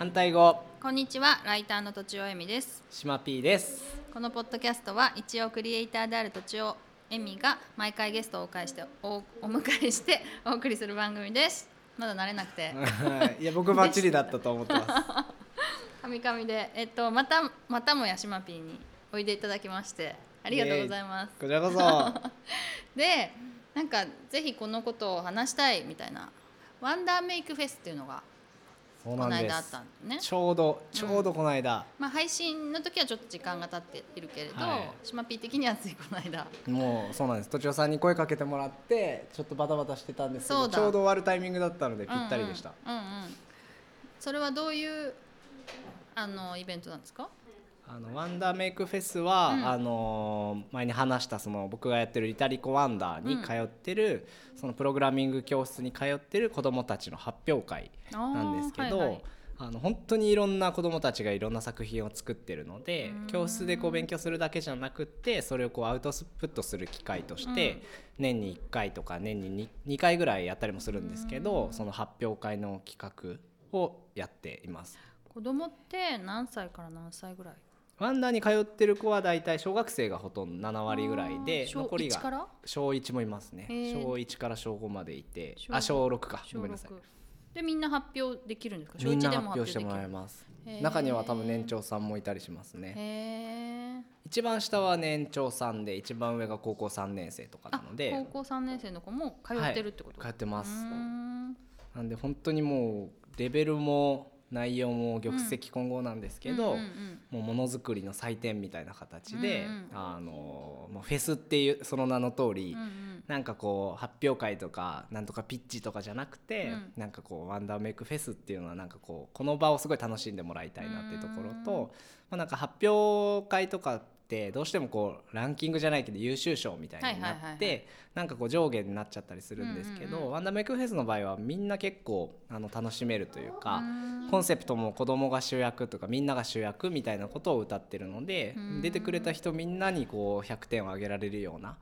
反対語。こんにちはライターのとちおえみです。島 P です。このポッドキャストは一応クリエイターであるとちおえみが毎回ゲストをお迎えしておお迎えして お送りする番組です。まだ慣れなくて。い。や僕バッチリだったと思ってます。カミカミで。えっとまたまたもやしま P においでいただきましてありがとうございます。こちらこそ。でなんかぜひこのことを話したいみたいな。ワンダーメイクフェスっていうのがそうこのなんです。間あったんね。ちょうどちょうどこの間、まあ配信の時はちょっと時間が経っているけれど、はい。しまぴー的にはついこの間。もうそうなんです。とちおさんに声かけてもらってちょっとバタバタしてたんですけそうだ。どちょうど終わるタイミングだったのでぴったりでした、うんうん、うんうん。それはどういうあのイベントなんですか？あのワンダーメイクフェスは、うん。あのー前に話したその僕がやってるイタリコワンダーに通ってる、そのプログラミング教室に通ってる子どもたちの発表会なんですけど、あーはいはい。あの本当にいろんな子どもたちがいろんな作品を作ってるのでうん。教室でこう勉強するだけじゃなくってそれをこうアウトプットする機会として、うん。年に1回とか年に 2, 2回ぐらいやったりもするんですけど、その発表会の企画をやっています。子供って何歳から何歳ぐらい？ワンダーに通ってる子はだいたい小学生がほとんど7割ぐらいで残り1から？が小1もいますね。小1から小5までいて小あ小6か。小ごめんなさい。六でみんな発表できるんですか？小みん1でもな発表してもらいます。中には多分年長さんもいたりしますね。一番下は年長さんで一番上が高校3年生とかなあので。高校3年生の子も通ってるってこと、通ってます。なんで本当にもうレベルも内容も玉石混合なんですけど、もうものづくりの祭典みたいな形で、うんうん。あのもうフェスっていうその名の通り、うんうん。なんかこう発表会とかなんとかピッチとかじゃなくて、うん。なんかこうワンダーメイクフェスっていうのはなんかこうこの場をすごい楽しんでもらいたいなっていうところと、まあ、なんか発表会とかってどうしてもこうランキングじゃないけど優秀賞みたいになってなんかこう上下になっちゃったりするんですけど、ワンダーメイクフェスの場合はみんな結構あの楽しめるというか。うん。コンセプトも子供が主役とかみんなが主役みたいなことを歌ってるのでうん。出てくれた人みんなにこう100点をあげられるような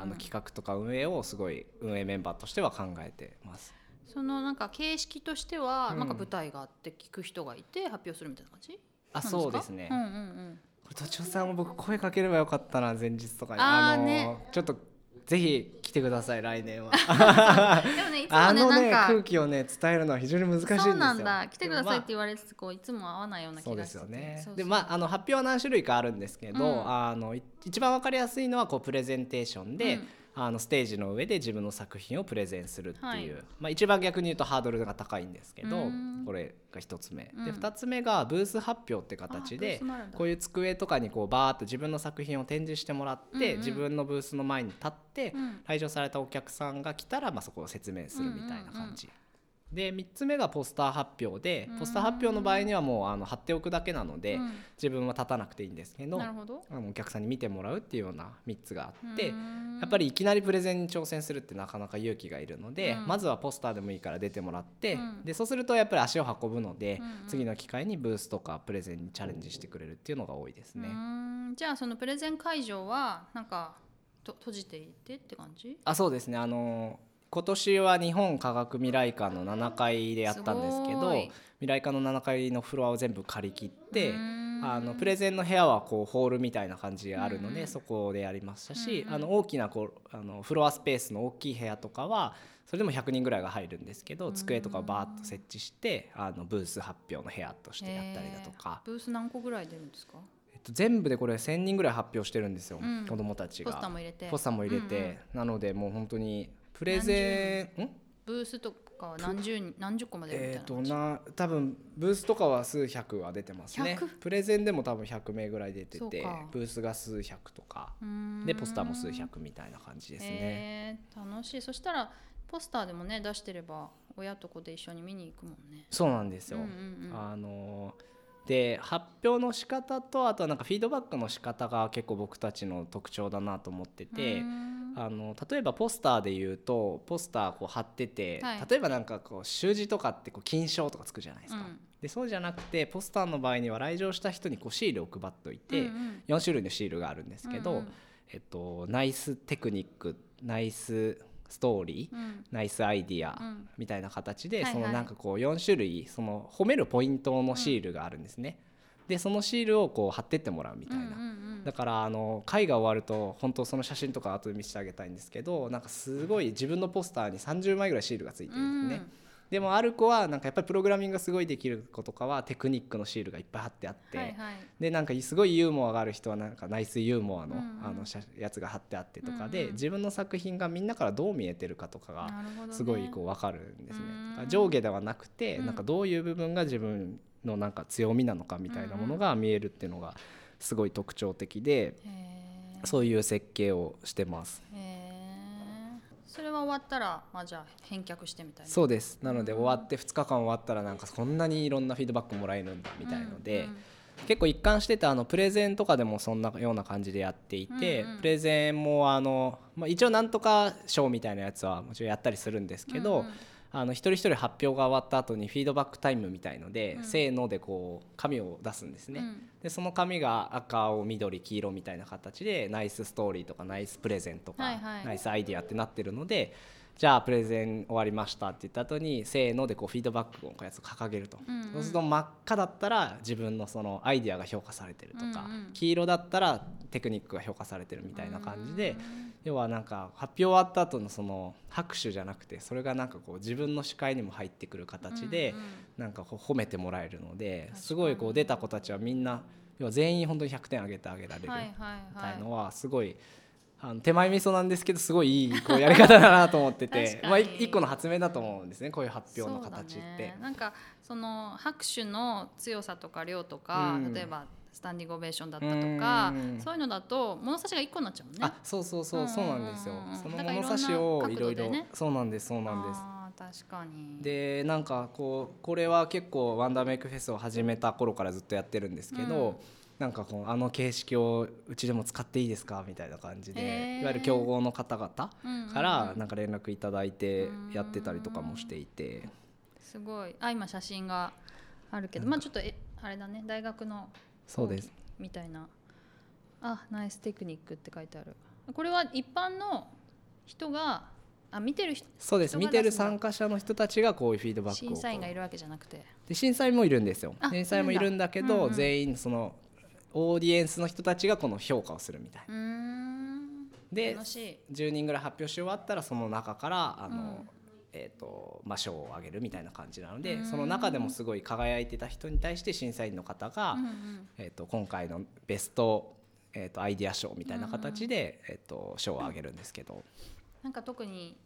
あの企画とか運営をすごい運営メンバーとしては考えてます。そのなんか形式としては、うん。なんか舞台があって聞く人がいて発表するみたいな感じ？あなんか？そうですね。うんうんうんこれとちおさんも僕声かければよかったな前日とかに。あーのね。ちょっとぜひ来てください来年は。でもねいつもあのねねなんか。空気をね伝えるのは非常に難しいんですよ。そうなんだ。来てくださいって言われつつこういつも会わないような気そうでがしてて。すよね。でまああの発表は何種類かあるんですけど、うん。あのい一番わかりやすいのはこうプレゼンテーションで、うんあのステージの上で自分の作品をプレゼンするっていう、はい。まあ、一番逆に言うとハードルが高いんですけどうん。これが一つ目、うん。で二つ目がブース発表って形でこういう机とかにこうバーッと自分の作品を展示してもらって、うんうん。自分のブースの前に立って、うん。来場されたお客さんが来たら、まあ、そこを説明するみたいな感じ。で3つ目がポスター発表でうん。ポスター発表の場合にはもうあの貼っておくだけなので、うん。自分は立たなくていいんですけどあのお客さんに見てもらうっていうような3つがあってやっぱりいきなりプレゼンに挑戦するってなかなか勇気がいるので、うん。まずはポスターでもいいから出てもらって、うん。でそうするとやっぱり足を運ぶので、次の機会にブースとかプレゼンにチャレンジしてくれるっていうのが多いですね。じゃあそのプレゼン会場はなんかと閉じていてって感じ？あそうですね。あの今年は日本科学未来館の7階でやったんですけど未来館の7階のフロアを全部借り切ってあのプレゼンの部屋はこうホールみたいな感じであるので、うん。そこでやりましたし、うんうん。あの大きなこうあのフロアスペースの大きい部屋とかはそれでも100人ぐらいが入るんですけど、うん。机とかをバーッと設置してあのブース発表の部屋としてやったりだとか。ブース何個ぐらい出るんですか？えっと、全部でこれ1,000人ぐらい発表してるんですよ、うん。子どもたちが。ポスターも入れて。ポスターも入れて、なのでもう本当にプレゼンん？ブースとかは何十人何十個までえー、とな多分ブースとかは数百は出てますね。100プレゼンでも多分100名ぐらい出ててブースが数百とか。でポスターも数百みたいな感じですね、えー楽しい。そしたらポスターでもね出してれば親と子で一緒に見に行くもんね。そうなんですよ、うんうんうん。あのーで発表の仕方とあとはなんかフィードバックの仕方が結構僕たちの特徴だなと思ってて、あの例えばポスターで言うとポスターこう貼ってて、はい。例えばなんかこう習字とかってこう金賞とかつくじゃないですか、うん。でそうじゃなくてポスターの場合には来場した人にこうシールを配っておいて、うんうん。4種類のシールがあるんですけど、うんうん。えっと、ナイステクニックナイスストーリー、うんナイスアイディアうんみたいな形で、そのなんかこう4種類その褒めるポイントのシールがあるんですね。でそのシールをこう貼ってってもらうみたいな。うんうんうんだからあの会が終わると本当その写真とか後で見せてあげたいんですけどなんかすごい自分のポスターに30枚ぐらいシールがついてるんですね。でもある子はなんかやっぱりプログラミングがすごいできる子とかはテクニックのシールがいっぱい貼ってあって、はいはい。でなんかすごいユーモアがある人はなんかナイスユーモアの,、あの写やつが貼ってあってとかで、うんうん自分の作品がみんなからどう見えてるかとかがすごいこう分かるんですね。うんだから上下ではなくて、うんなんかどういう部分が自分のなんか強みなのかみたいなものが見えるっていうのがすごい特徴的でそういう設計をしてます。へーそれは終わったら、まあ、じゃあ返却してみたいな。そうです。なので終わって2日間終わったらなんかこんなにいろんなフィードバックもらえるんだみたいので、うんうん結構一貫しててあのプレゼンとかでもそんなような感じでやっていて、うんうん。プレゼンもあの、まあ、一応なんとか賞みたいなやつはもちろんやったりするんですけど、うんうんあの一人一人発表が終わった後にフィードバックタイムみたいので、うん。せーのでこう紙を出すんですね。うん。でその紙が赤青緑黄色みたいな形でナイスストーリーとかナイスプレゼンとか、はいはい。ナイスアイディアってなってるのでじゃあプレゼン終わりましたって言った後にせーのでこうフィードバックをこうやつを掲げると、うんうん。そうすると真っ赤だったら自分のそのアイディアが評価されてるとか、うんうん。黄色だったらテクニックが評価されてるみたいな感じで、うん要はなんか発表終わった後のその拍手じゃなくてそれがなんかこう自分の視界にも入ってくる形で、なんかこう褒めてもらえるのですごいこう出た子たちはみんな要は全員本当に100点あげてあげられるみたいのはすごい。あの手前味噌なんですけどすごいいいこうやり方だなと思ってて まあ、い一個の発明だと思うんですねこういう発表の形ってね。なんかその拍手の強さとか量とか、うん例えばスタンディングオベーションだったとか、うん。そういうのだと物差しが一個になっちゃうもんね。あそうそうそうそうなんですよ。その物差しをいろいろ。そうなんですそうなんです。確かに。でなんかこうこれは結構ワンダーメイクフェスを始めた頃からずっとやってるんですけど、うん。なんかこうあの形式をうちでも使っていいですかみたいな感じで、いわゆる競合の方々からなんか連絡いただいてやってたりとかもしていて、すごい。あ今写真があるけど、まあちょっとえあれだね大学のそうですみたいな。あナイステクニックって書いてある。これは一般の人があ見てる人そうです見てる参加者の人たちがこういうフィードバックを審査員がいるわけじゃなくて。で審査員もいるんですよあ審査員もいるんだけど、うんうん全員そのオーディエンスの人たちがこの評価をするみたいうーん。で楽しい。10人ぐらい発表し終わったらその中からあの、うんえーとまあ、賞をあげるみたいな感じなのでうん。その中でもすごい輝いてた人に対して審査員の方が、うんうん。えー、と今回のベスト、えー、とアイディア賞みたいな形で、えー、と賞をあげるんですけど、なんか特に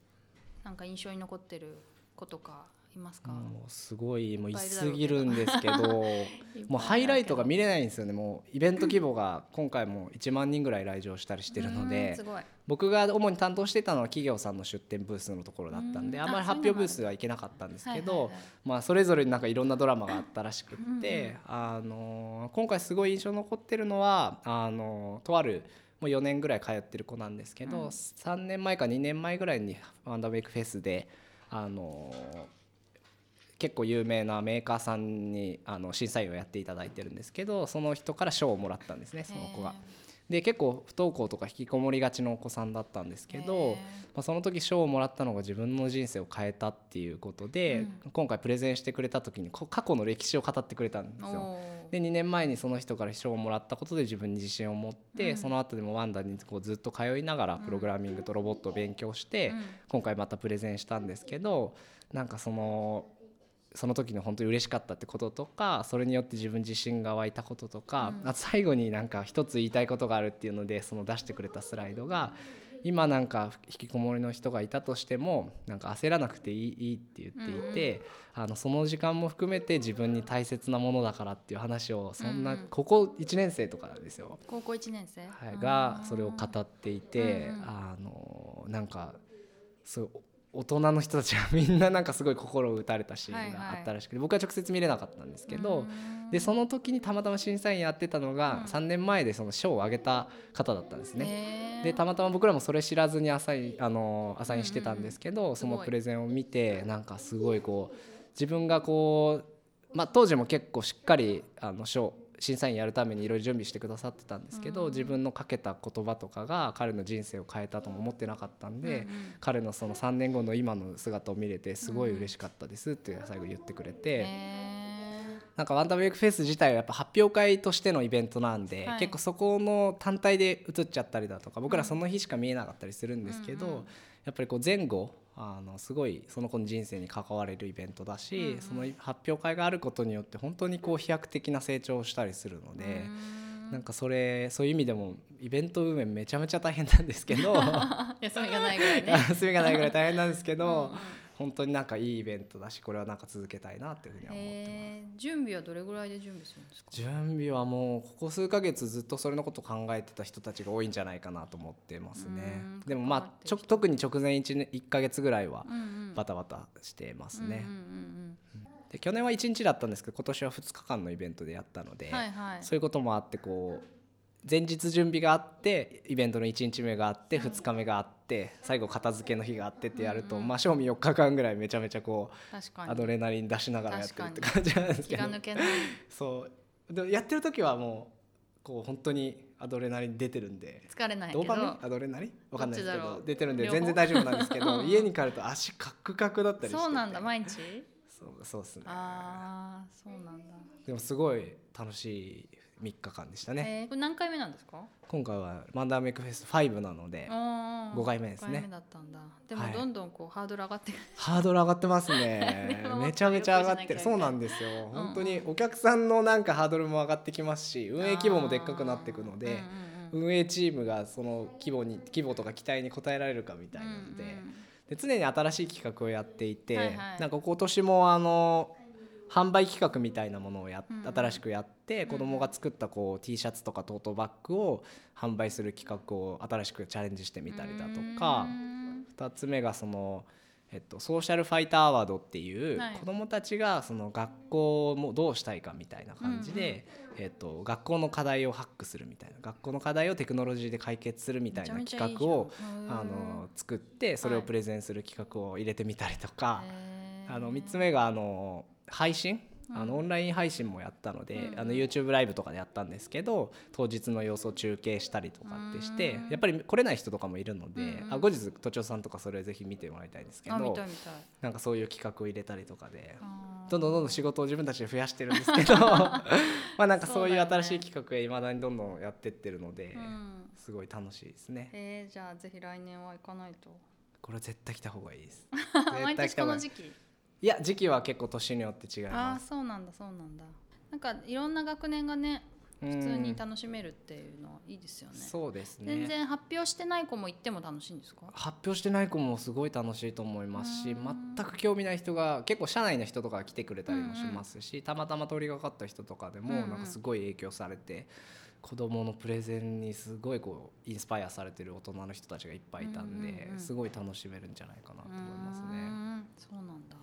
なんか印象に残ってる子とかいますか？もうすごいもういすぎるんですけど もうハイライトが見れないんですよね。もうイベント規模が今回も1万人ぐらい来場したりしてるので。僕が主に担当してたのは企業さんの出店ブースのところだったんでうんあんまり発表ブースは行けなかったんですけどはいまあそれぞれになんかいろんなドラマがあったらしくってあの今回すごい印象に残ってるのはあのとあるもう4年ぐらい通ってる子なんですけうん。ど3年前か2年前ぐらいにワンダーメイクフェスであの結構有名なメーカーさんにあの審査員をやっていただいてるんですけどその人から賞をもらったんですねその子が。で結構不登校とか引きこもりがちのお子さんだったんですけど、まあ、その時賞をもらったのが自分の人生を変えたっていうことで、今回プレゼンしてくれた時にこ過去の歴史を語ってくれたんですよ。で2年前にその人から賞をもらったことで自分に自信を持って、うん。その後でもワンダにこうずっと通いながらプログラミングとロボットを勉強して、うん。今回またプレゼンしたんですけどなんかそのその時の本当に嬉しかったってこととかそれによって自分自信が湧いたこととか、うん。あと最後になんか一つ言いたいことがあるっていうのでその出してくれたスライドが今なんか引きこもりの人がいたとしてもなんか焦らなくていいいいって言っていて、あのその時間も含めて自分に大切なものだからっていう話をそんな、うん。うんここ1年生とかですよ。高校一年生？はい、がそれを語っていて、うんうん。あのなんかそう大人の人たちがみんななんかすごい心を打たれたシーンがあったらしくて、僕は直接見れなかったんですけど、でその時にたまたま審査員やってたのが、3年前でその賞をあげた方だったんですね。ねでたまたま僕らもそれ知らずにアサインあのアサインしてたんですけど、んそのプレゼンを見てなんかすごいこう自分がこう、まあ、当時も結構しっかりあの賞審査員やるためにいろいろ準備してくださってたんですけど、自分のかけた言葉とかが彼の人生を変えたとも思ってなかったんで、彼のその3年後の今の姿を見れてすごい嬉しかったですって最後言ってくれて。なんかワンダーメイクフェス自体はやっぱ発表会としてのイベントなんで、はい、結構そこの単体で映っちゃったりだとか僕らその日しか見えなかったりするんですけど、やっぱりこう前後あのすごいその子の人生に関われるイベントだし、うんうん、その発表会があることによって本当にこう飛躍的な成長をしたりするので。なんかそれそういう意味でもイベント運営めちゃめちゃ大変なんですけど。休みがないぐらいね。休みがないぐらい大変なんですけど、うんうん本当になんかいいイベントだしこれはなんか続けたいなっていうふうには思ってます。準備はどれぐらいで準備するんですか？準備はもうここ数か月ずっとそれのこと考えてた人たちが多いんじゃないかなと思ってますね。でもまあちょ特に直前 1, 1か月ぐらいはバタバタしてますね。で去年は1日だったんですけど今年は2日間のイベントでやったので、はいはい、そういうこともあってこう前日準備があってイベントの1日目があって2日目があって最後片付けの日があってってやると、まあ賞味4日間ぐらいめちゃめちゃこうアドレナリン出しながらやってるって感じなんですけど。そう。でやってる時はもうこう本当にアドレナリン出てるんで。疲れないドーパミン？アドレナリン？わかんないですけど出てるんで全然大丈夫なんですけど 家に帰ると足カクカクだったりして。そうなんだ毎日？そうそうっすね。ああそうなんだ。でもすごい楽しい3日間でしたね、えー、これ何回目なんですか？今回はマンダーメイクフェス5なので5回目ですね。だったんだ。でもどんどんこう、はい、ハードル上がってハードル上がってますね。めちゃめちゃ上がってる。そうなんですよ、うん、本当にお客さんのなんかハードルも上がってきますし運営規模もでっかくなっていくので、運営チームがその規模に規模とか期待に応えられるかみたいなのでうんうん、で常に新しい企画をやっていて、はいはい、なんか今年もあの販売企画みたいなものをや、新しくやって子供が作ったこう T シャツとかトートバッグを販売する企画を新しくチャレンジしてみたりだとか2つ目がその。えっと、ソーシャルファイターアワードっていう子どもたちがその学校もどうしたいかみたいな感じで、えっと、学校の課題をハックするみたいな学校の課題をテクノロジーで解決するみたいな企画をあの作ってそれをプレゼンする企画を入れてみたりとか、あの3つ目があの配信？あのオンライン配信もやったので、うん、あの YouTube ライブとかでやったんですけど当日の様子を中継したりとかってしてやっぱり来れない人とかもいるので、うん、あ後日都庁さんとかそれぜひ見てもらいたいんですけどなんかそういう企画を入れたりとかでどんどんどんどん仕事を自分たちで増やしてるんですけど まあなんかそういう新しい企画へいまだにどんどんやってってるので、すごい楽しいですね。えー、じゃあぜひ来年は行かないと。これ絶対来た方がいいです。毎年この時期？いや時期は結構年によって違いますあそうなんだそうなんだなんかいろんな学年がね普通に楽しめるっていうのはいいですよね。そうですね。全然発表してない子も行っても楽しいんですか？発表してない子もすごい楽しいと思いますし、全く興味ない人が結構社内の人とか来てくれたりもしますし、うんうん、たまたま通りがかった人とかでもなんかすごい影響されて。うんうん子供のプレゼンにすごいこうインスパイアされてる大人の人たちがいっぱいいたんで、すごい楽しめるんじゃないかなと思いますね。そうなんだ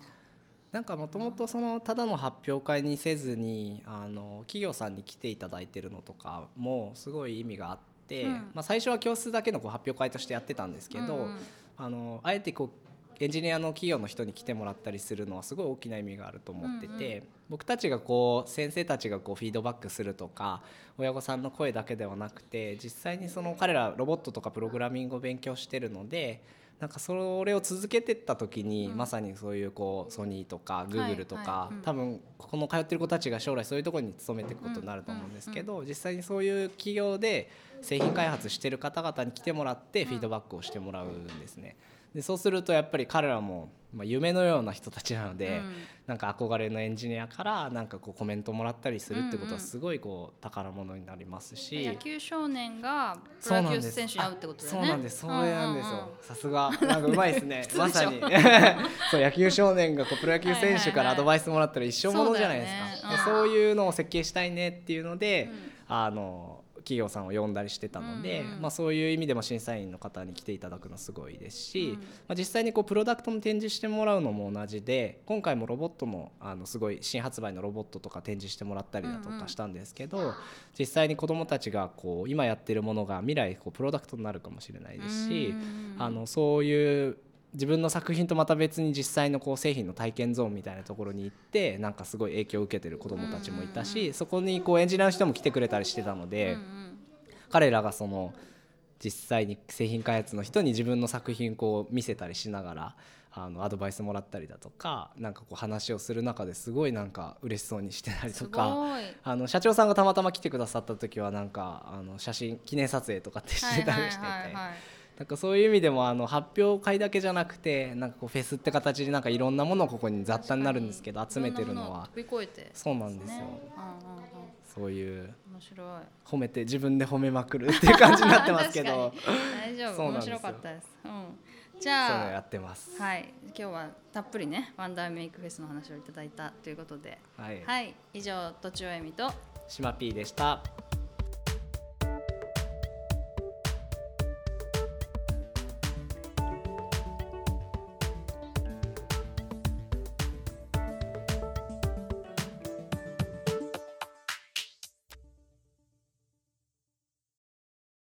なんかもともとそのただの発表会にせずにあの企業さんに来ていただいてるのとかもすごい意味があって、うん、まあ、最初は教室だけのこう発表会としてやってたんですけど、うん、あのあえてこうエンジニアの企業の人に来てもらったりするのはすごい大きな意味があると思ってて、うんうん、僕たちがこう先生たちがこうフィードバックするとか親御さんの声だけではなくて実際にその彼らロボットとかプログラミングを勉強してるのでなんかそれを続けてった時に、まさにそういうこうソニーとかグーグルとか、多分この通ってる子たちが将来そういうところに勤めていくことになると思うんですけど、実際にそういう企業で製品開発してる方々に来てもらってフィードバックをしてもらうんですね。でそうするとやっぱり彼らもまあ、夢のような人たちなので、うん、なんか憧れのエンジニアからなんかこうコメントもらったりするってことはすごいこう宝物になりますし、野球少年がプロ野球選手に会うってことだよね。そうなんです。そうなんですよ。さすが。なんかうまいですね。まさに。そう野球少年がこうプロ野球選手からアドバイスもらったら一生ものじゃないですか、そう、ね。そういうのを設計したいねっていうので、うん、あの企業さんを呼んだりしてたので、うんうん、まあ、そういう意味でも審査員の方に来ていただくのすごいですし、うん、まあ、実際にこうプロダクトの展示してもらうのも同じで今回もロボットのあのすごい新発売のロボットとか展示してもらったりだとかしたんですけど、うん。うん、実際に子どもたちがこう今やってるものが未来こうプロダクトになるかもしれないですし、うんうん、あのそういう自分の作品とまた別に実際のこう製品の体験ゾーンみたいなところに行ってなんかすごい影響を受けてる子どもたちもいたし、そこにこうエンジニアの人も来てくれたりしてたので、彼らがその実際に製品開発の人に自分の作品こう見せたりしながらあのアドバイスもらったりだとかなんかこう話をする中ですごいなんか嬉しそうにしてたりとか。い。あの社長さんがたまたま来てくださった時はなんかあの写真記念撮影とかってしてたりしてて、なんかそういう意味でもあの発表会だけじゃなくてなんかこうフェスって形でなんかいろんなものをここに雑多になるんですけど集めてるのは。そうなんですよ。ね。そういう褒めて自分で褒めまくるっていう感じになってますけど。大丈夫。面白かったです、うん、じそういうのやゃってます。あはい。今日はたっぷりねワンダーメイクフェスの話をいただいたということで。はい。はい。以上とちおえみと島 P でした